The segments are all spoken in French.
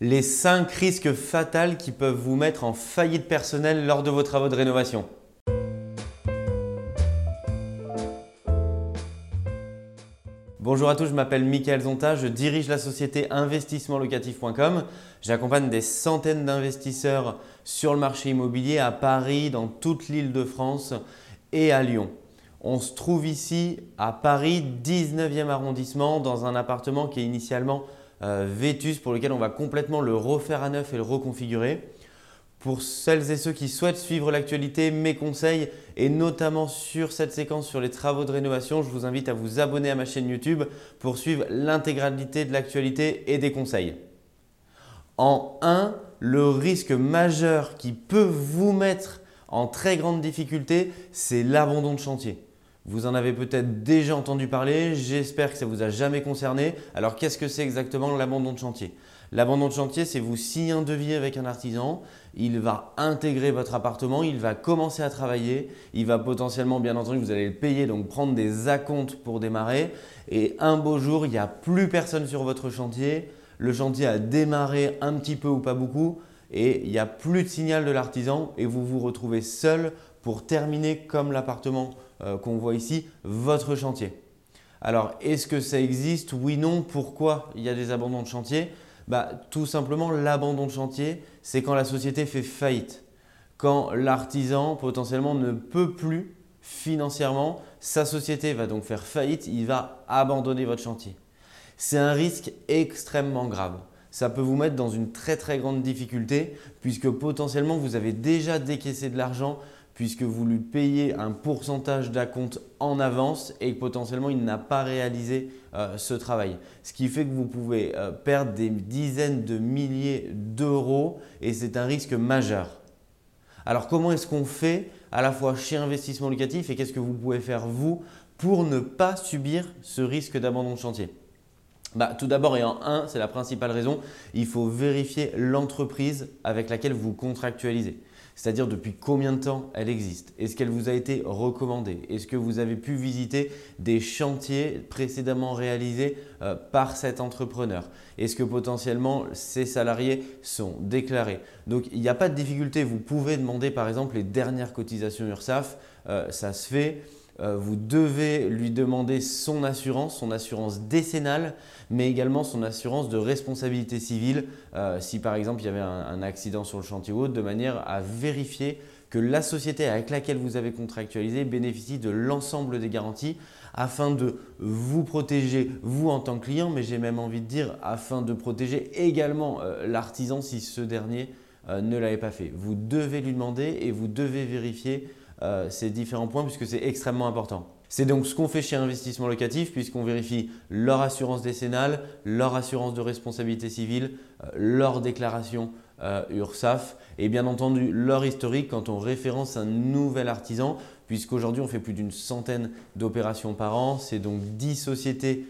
les 5 risques fatals qui peuvent vous mettre en faillite personnelle lors de vos travaux de rénovation. Bonjour à tous, je m'appelle Michael Zonta, je dirige la société investissementlocatif.com. J'accompagne des centaines d'investisseurs sur le marché immobilier à Paris, dans toute l'île de France et à Lyon. On se trouve ici à Paris, 19e arrondissement, dans un appartement qui est initialement Vétus pour lequel on va complètement le refaire à neuf et le reconfigurer. Pour celles et ceux qui souhaitent suivre l'actualité, mes conseils et notamment sur cette séquence sur les travaux de rénovation, je vous invite à vous abonner à ma chaîne YouTube pour suivre l'intégralité de l'actualité et des conseils. En 1, le risque majeur qui peut vous mettre en très grande difficulté, c'est l'abandon de chantier. Vous en avez peut-être déjà entendu parler, j'espère que ça ne vous a jamais concerné. Alors qu'est-ce que c'est exactement l'abandon de chantier? L'abandon de chantier, c'est vous signer un devis avec un artisan, il va intégrer votre appartement, il va commencer à travailler, il va potentiellement, bien entendu, vous allez le payer, donc prendre des acomptes pour démarrer. Et un beau jour, il n'y a plus personne sur votre chantier, le chantier a démarré un petit peu ou pas beaucoup, et il n'y a plus de signal de l'artisan, et vous vous retrouvez seul pour terminer comme l'appartement euh, qu'on voit ici, votre chantier. Alors, est-ce que ça existe? Oui, non. Pourquoi il y a des abandons de chantier? Bah, Tout simplement, l'abandon de chantier, c'est quand la société fait faillite. Quand l'artisan potentiellement ne peut plus financièrement, sa société va donc faire faillite, il va abandonner votre chantier. C'est un risque extrêmement grave. Ça peut vous mettre dans une très très grande difficulté puisque potentiellement vous avez déjà décaissé de l'argent puisque vous lui payez un pourcentage d'acompte en avance et que potentiellement il n'a pas réalisé euh, ce travail. Ce qui fait que vous pouvez euh, perdre des dizaines de milliers d'euros et c'est un risque majeur. Alors comment est-ce qu'on fait à la fois chez Investissement Locatif et qu'est-ce que vous pouvez faire vous pour ne pas subir ce risque d'abandon de chantier? Bah, tout d'abord et en un, c'est la principale raison, il faut vérifier l'entreprise avec laquelle vous contractualisez c'est-à-dire depuis combien de temps elle existe? Est-ce qu'elle vous a été recommandée? Est-ce que vous avez pu visiter des chantiers précédemment réalisés euh, par cet entrepreneur? Est-ce que potentiellement ces salariés sont déclarés? Donc il n'y a pas de difficulté, vous pouvez demander par exemple les dernières cotisations URSAF, euh, ça se fait. Euh, vous devez lui demander son assurance, son assurance décennale, mais également son assurance de responsabilité civile euh, si par exemple il y avait un, accident sur le chantier ou autre, de manière à vérifier que la société avec laquelle vous avez contractualisé bénéficie de l'ensemble des garanties afin de vous protéger, vous en tant que client, mais j'ai même envie de dire afin de protéger également euh, l'artisan si ce dernier ne l'avait pas fait. Vous devez lui demander et vous devez vérifier euh, ces différents points puisque c'est extrêmement important. C'est donc ce qu'on fait chez Investissement Locatif puisqu'on vérifie leur assurance décennale, leur assurance de responsabilité civile, euh, leur déclaration euh, URSAF et bien entendu leur historique quand on référence un nouvel artisan puisqu'aujourd'hui on fait plus d'une centaine d'opérations par an. C'est donc 10 sociétés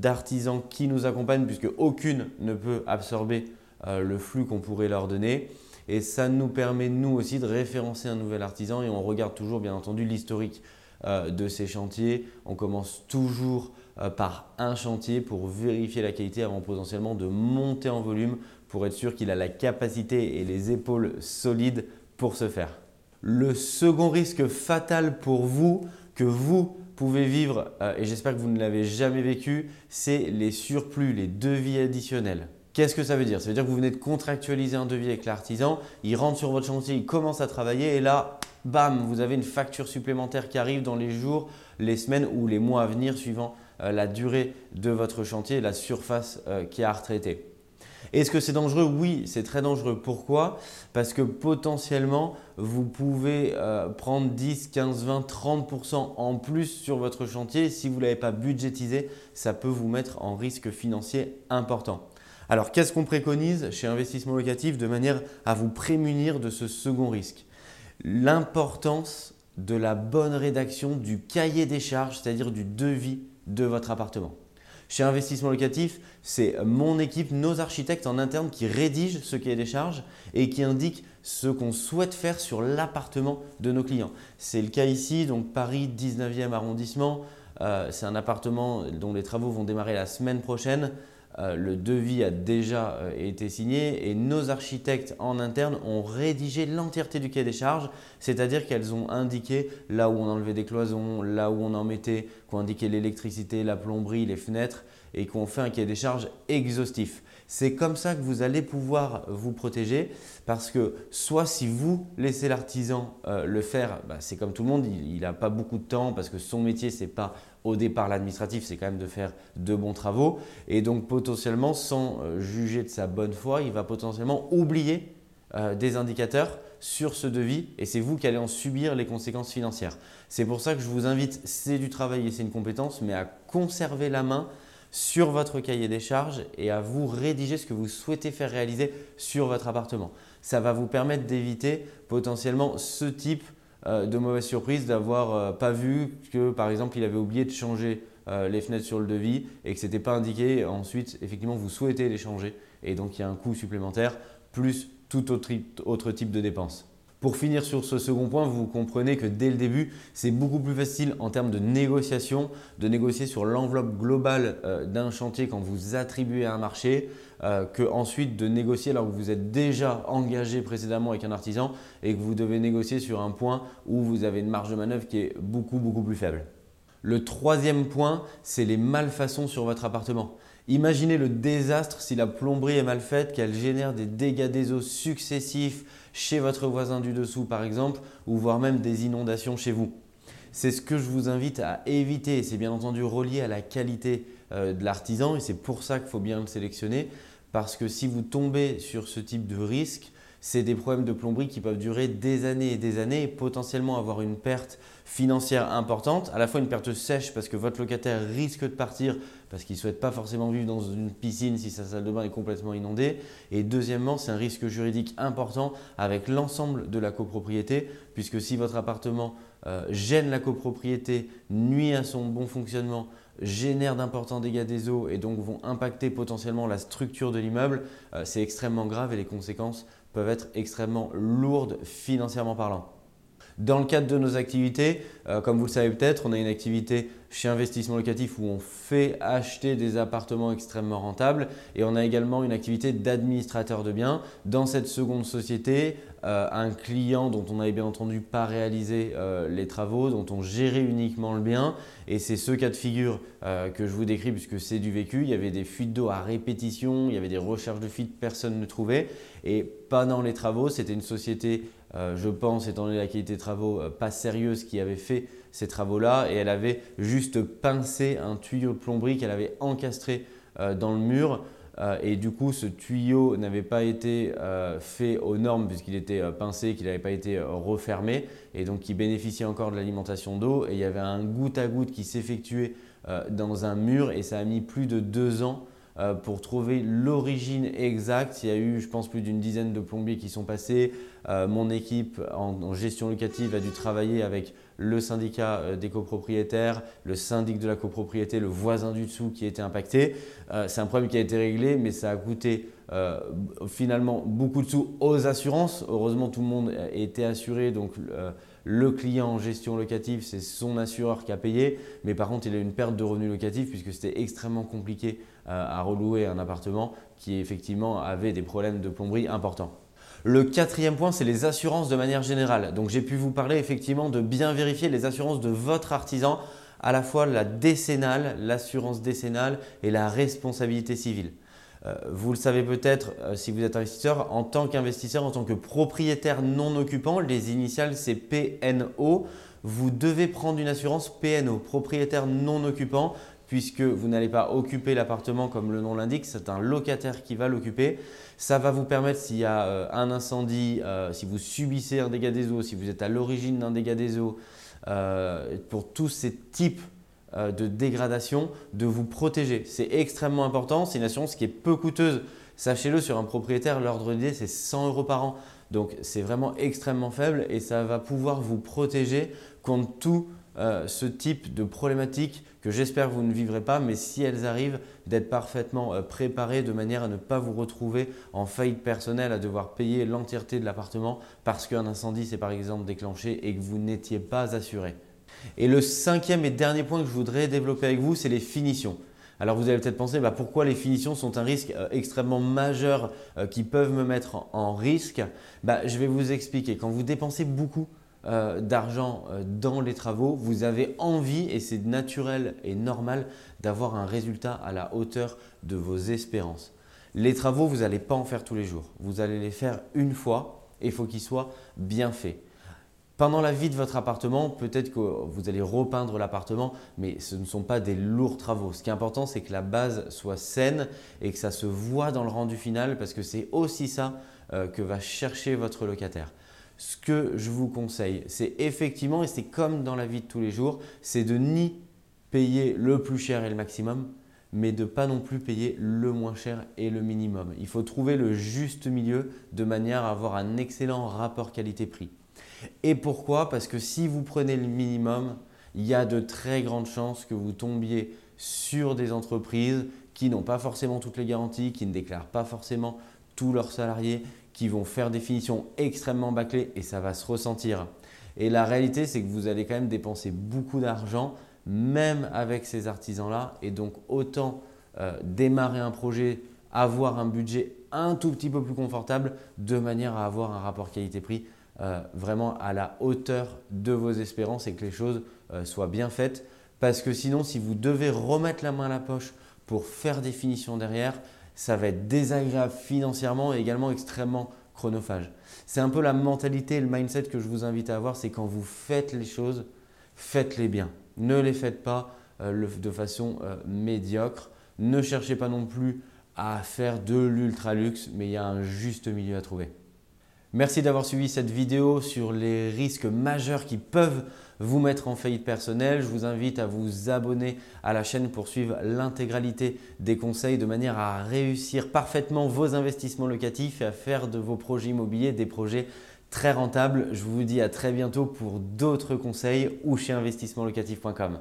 d'artisans qui nous accompagnent puisque aucune ne peut absorber le flux qu'on pourrait leur donner. Et ça nous permet, nous aussi, de référencer un nouvel artisan et on regarde toujours, bien entendu, l'historique euh, de ces chantiers. On commence toujours euh, par un chantier pour vérifier la qualité avant potentiellement de monter en volume pour être sûr qu'il a la capacité et les épaules solides pour ce faire. Le second risque fatal pour vous, que vous pouvez vivre, euh, et j'espère que vous ne l'avez jamais vécu, c'est les surplus, les devis additionnels. Qu'est-ce que ça veut dire? Ça veut dire que vous venez de contractualiser un devis avec l'artisan, il rentre sur votre chantier, il commence à travailler et là, bam, vous avez une facture supplémentaire qui arrive dans les jours, les semaines ou les mois à venir suivant euh, la durée de votre chantier la surface euh, qui est à retraiter. Est-ce que c'est dangereux? Oui, c'est très dangereux. Pourquoi? Parce que potentiellement, vous pouvez euh, prendre 10, 15, 20, 30% en plus sur votre chantier. Si vous ne l'avez pas budgétisé, ça peut vous mettre en risque financier important. Alors, qu'est-ce qu'on préconise chez Investissement Locatif de manière à vous prémunir de ce second risque? L'importance de la bonne rédaction du cahier des charges, c'est-à-dire du devis de votre appartement. Chez Investissement Locatif, c'est mon équipe, nos architectes en interne qui rédigent ce cahier des charges et qui indiquent ce qu'on souhaite faire sur l'appartement de nos clients. C'est le cas ici, donc Paris 19e arrondissement. Euh, c'est un appartement dont les travaux vont démarrer la semaine prochaine. Euh, le devis a déjà euh, été signé et nos architectes en interne ont rédigé l'entièreté du cahier des charges, c'est-à-dire qu'elles ont indiqué là où on enlevait des cloisons, là où on en mettait, qu'on indiqué l'électricité, la plomberie, les fenêtres et qu'on fait un cahier des charges exhaustif. C'est comme ça que vous allez pouvoir vous protéger parce que soit si vous laissez l'artisan euh, le faire, bah, c'est comme tout le monde, il n'a pas beaucoup de temps parce que son métier, ce n'est pas au départ l'administratif, c'est quand même de faire de bons travaux. Et donc potentiellement, sans euh, juger de sa bonne foi, il va potentiellement oublier euh, des indicateurs sur ce devis et c'est vous qui allez en subir les conséquences financières. C'est pour ça que je vous invite, c'est du travail et c'est une compétence, mais à conserver la main sur votre cahier des charges et à vous rédiger ce que vous souhaitez faire réaliser sur votre appartement. Ça va vous permettre d'éviter potentiellement ce type euh, de mauvaise surprise d'avoir euh, pas vu que par exemple il avait oublié de changer euh, les fenêtres sur le devis et que ce n'était pas indiqué. Ensuite, effectivement, vous souhaitez les changer et donc il y a un coût supplémentaire plus tout autre type de dépenses. Pour finir sur ce second point, vous comprenez que dès le début, c'est beaucoup plus facile en termes de négociation, de négocier sur l'enveloppe globale euh, d'un chantier quand vous attribuez un marché, euh, que de négocier alors que vous êtes déjà engagé précédemment avec un artisan et que vous devez négocier sur un point où vous avez une marge de manœuvre qui est beaucoup beaucoup plus faible. Le troisième point, c'est les malfaçons sur votre appartement. Imaginez le désastre si la plomberie est mal faite, qu'elle génère des dégâts des eaux successifs chez votre voisin du dessous par exemple, ou voire même des inondations chez vous. C'est ce que je vous invite à éviter. C'est bien entendu relié à la qualité euh, de l'artisan et c'est pour ça qu'il faut bien le sélectionner. Parce que si vous tombez sur ce type de risque, c'est des problèmes de plomberie qui peuvent durer des années et des années et potentiellement avoir une perte financière importante, à la fois une perte sèche parce que votre locataire risque de partir parce qu'il ne souhaite pas forcément vivre dans une piscine si sa salle de bain est complètement inondée, et deuxièmement, c'est un risque juridique important avec l'ensemble de la copropriété, puisque si votre appartement euh, gêne la copropriété, nuit à son bon fonctionnement, génère d'importants dégâts des eaux et donc vont impacter potentiellement la structure de l'immeuble, euh, c'est extrêmement grave et les conséquences peuvent être extrêmement lourdes financièrement parlant. Dans le cadre de nos activités, euh, comme vous le savez peut-être, on a une activité chez Investissement Locatif où on fait acheter des appartements extrêmement rentables et on a également une activité d'administrateur de biens. Dans cette seconde société, euh, un client dont on n'avait bien entendu pas réalisé euh, les travaux, dont on gérait uniquement le bien et c'est ce cas de figure que je vous décris puisque c'est du vécu. Il y avait des fuites d'eau à répétition, il y avait des recherches de fuites, personne ne trouvait et pendant les travaux, c'était une société euh, je pense, étant donné la qualité des travaux, euh, pas sérieuse qui avait fait ces travaux-là et elle avait juste pincé un tuyau de plomberie qu'elle avait encastré euh, dans le mur. et du coup, ce tuyau n'avait pas été fait aux normes puisqu'il était pincé, qu'il n'avait pas été refermé et donc qui bénéficiait encore de l'alimentation d'eau. Et il y avait un goutte à goutte qui s'effectuait dans un mur et ça a mis plus de deux ans euh, pour trouver l'origine exacte. Il y a eu, je pense, plus d'une dizaine de plombiers qui sont passés. Euh, mon équipe en, gestion locative a dû travailler avec le syndicat euh, des copropriétaires, le syndic de la copropriété, le voisin du dessous qui était impacté. C'est un problème qui a été réglé, mais ça a coûté finalement beaucoup de sous aux assurances. Heureusement, tout le monde était assuré, donc le client en gestion locative, c'est son assureur qui a payé, mais par contre, il a eu une perte de revenus locatifs puisque c'était extrêmement compliqué à relouer un appartement qui effectivement avait des problèmes de plomberie importants. Le quatrième point, c'est les assurances de manière générale. Donc j'ai pu vous parler effectivement de bien vérifier les assurances de votre artisan, à la fois la décennale, l'assurance décennale et la responsabilité civile. Euh, vous le savez peut-être euh, si vous êtes investisseur, en tant qu'investisseur, en tant que propriétaire non occupant, les initiales c'est PNO, vous devez prendre une assurance PNO, propriétaire non occupant puisque vous n'allez pas occuper l'appartement comme le nom l'indique, c'est un locataire qui va l'occuper. Ça va vous permettre s'il y a euh, un incendie, euh, si vous subissez un dégât des eaux, si vous êtes à l'origine d'un dégât des eaux, euh, pour tous ces types de dégradation, de vous protéger. C'est extrêmement important, c'est une assurance qui est peu coûteuse. Sachez-le, sur un propriétaire, l'ordre d'idée, c'est 100 euros par an. Donc c'est vraiment extrêmement faible et ça va pouvoir vous protéger contre tout euh, ce type de problématiques que j'espère vous ne vivrez pas, mais si elles arrivent, d'être parfaitement euh, préparé de manière à ne pas vous retrouver en faillite personnelle, à devoir payer l'entièreté de l'appartement parce qu'un incendie s'est par exemple déclenché et que vous n'étiez pas assuré. Et le cinquième et dernier point que je voudrais développer avec vous, c'est les finitions. Alors vous allez peut-être penser bah, pourquoi les finitions sont un risque euh, extrêmement majeur qui peuvent me mettre en, risque? Bah, je vais vous expliquer. Quand vous dépensez beaucoup euh, d'argent dans les travaux, vous avez envie, et c'est naturel et normal, d'avoir un résultat à la hauteur de vos espérances. Les travaux, vous n'allez pas en faire tous les jours. Vous allez les faire une fois et il faut qu'ils soient bien faits. Pendant la vie de votre appartement, peut-être que vous allez repeindre l'appartement, mais ce ne sont pas des lourds travaux. Ce qui est important, c'est que la base soit saine et que ça se voit dans le rendu final parce que c'est aussi ça euh, que va chercher votre locataire. Ce que je vous conseille, c'est effectivement, et c'est comme dans la vie de tous les jours, c'est de ni payer le plus cher et le maximum, mais de pas non plus payer le moins cher et le minimum. Il faut trouver le juste milieu de manière à avoir un excellent rapport qualité-prix. Et pourquoi? Parce que si vous prenez le minimum, il y a de très grandes chances que vous tombiez sur des entreprises qui n'ont pas forcément toutes les garanties, qui ne déclarent pas forcément tous leurs salariés, qui vont faire des finitions extrêmement bâclées et ça va se ressentir. Et la réalité, c'est que vous allez quand même dépenser beaucoup d'argent, même avec ces artisans-là. Et donc, autant euh, démarrer un projet, avoir un budget un tout petit peu plus confortable, de manière à avoir un rapport qualité-prix euh, vraiment à la hauteur de vos espérances et que les choses euh, soient bien faites. Parce que sinon, si vous devez remettre la main à la poche pour faire des finitions derrière, ça va être désagréable financièrement et également extrêmement chronophage. C'est un peu la mentalité le mindset que je vous invite à avoir, c'est quand vous faites les choses, faites-les bien. Ne les faites pas euh, de façon médiocre. Ne cherchez pas non plus à faire de l'ultra luxe, mais il y a un juste milieu à trouver. Merci d'avoir suivi cette vidéo sur les risques majeurs qui peuvent vous mettre en faillite personnelle. Je vous invite à vous abonner à la chaîne pour suivre l'intégralité des conseils de manière à réussir parfaitement vos investissements locatifs et à faire de vos projets immobiliers des projets très rentables. Je vous dis à très bientôt pour d'autres conseils ou chez investissementlocatif.com.